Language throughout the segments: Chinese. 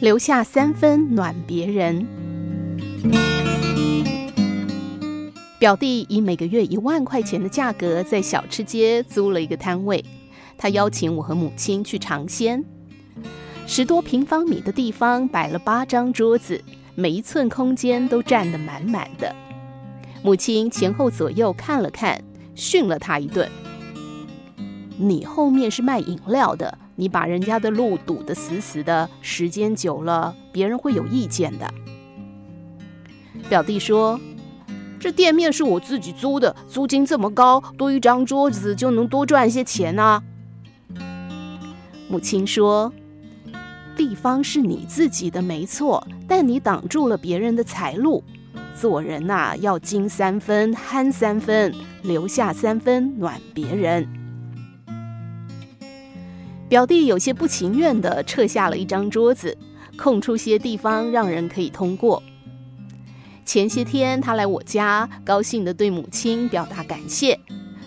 留下三分暖别人。表弟以每个月一万块钱的价格在小吃街租了一个摊位，他邀请我和母亲去尝鲜。十多平方米的地方摆了八张桌子，每一寸空间都占得满满的。母亲前后左右看了看，训了他一顿。你后面是卖饮料的，你把人家的路堵得死死的，时间久了，别人会有意见的。表弟说：“这店面是我自己租的，租金这么高，多一张桌子就能多赚一些钱啊。”母亲说：“地方是你自己的没错，但你挡住了别人的财路。做人呐，要精三分，憨三分，留下三分暖别人。”表弟有些不情愿地撤下了一张桌子，空出些地方让人可以通过。前些天他来我家，高兴地对母亲表达感谢。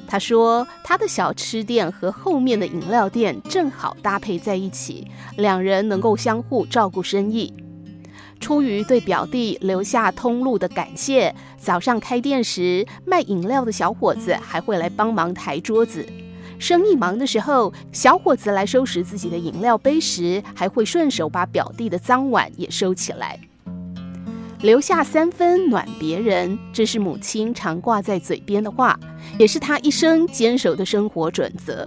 他说他的小吃店和后面的饮料店正好搭配在一起，两人能够相互照顾生意。出于对表弟留下通路的感谢，早上开店时卖饮料的小伙子还会来帮忙抬桌子。生意忙的时候，小伙子来收拾自己的饮料杯时，还会顺手把表弟的脏碗也收起来。留下三分暖别人，这是母亲常挂在嘴边的话，也是她一生坚守的生活准则。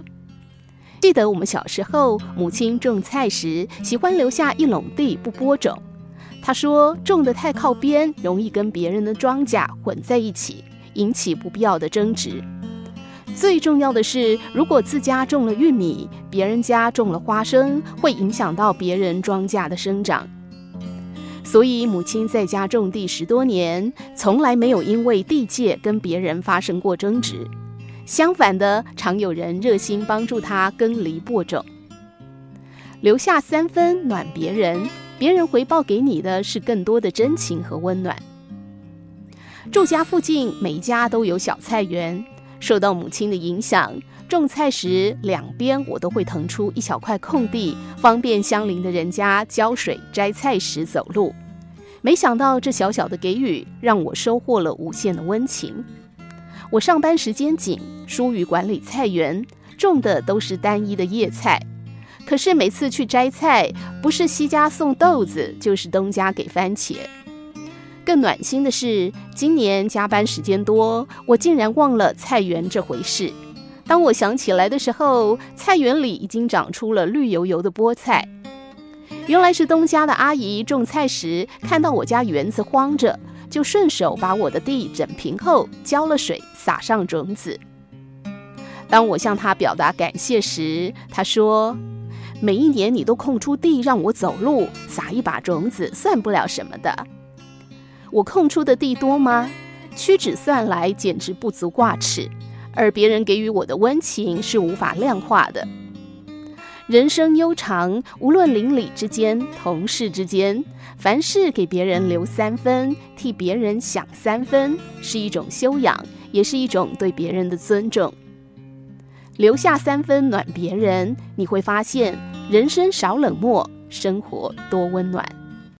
记得我们小时候，母亲种菜时喜欢留下一垄地不播种。她说，种得太靠边，容易跟别人的庄稼混在一起，引起不必要的争执。最重要的是，如果自家种了玉米，别人家种了花生，会影响到别人庄稼的生长。所以，母亲在家种地十多年，从来没有因为地界跟别人发生过争执。相反的，常有人热心帮助她耕犁播种，留下三分暖别人，别人回报给你的是更多的真情和温暖。住家附近每家都有小菜园。受到母亲的影响，种菜时两边我都会腾出一小块空地，方便相邻的人家浇水、摘菜时走路。没想到这小小的给予，让我收获了无限的温情。我上班时间紧，疏于管理菜园，种的都是单一的叶菜。可是每次去摘菜，不是西家送豆子，就是东家给番茄。更暖心的是，今年加班时间多，我竟然忘了菜园这回事。当我想起来的时候，菜园里已经长出了绿油油的菠菜。原来是东家的阿姨种菜时看到我家园子荒着，就顺手把我的地整平后浇了水，撒上种子。当我向她表达感谢时，她说：“每一年你都空出地让我走路，撒一把种子算不了什么的。”我空出的地多吗？屈指算来简直不足挂齿，而别人给予我的温情是无法量化的。人生悠长，无论邻里之间、同事之间，凡事给别人留三分，替别人想三分，是一种修养，也是一种对别人的尊重。留下三分暖别人，你会发现人生少冷漠，生活多温暖。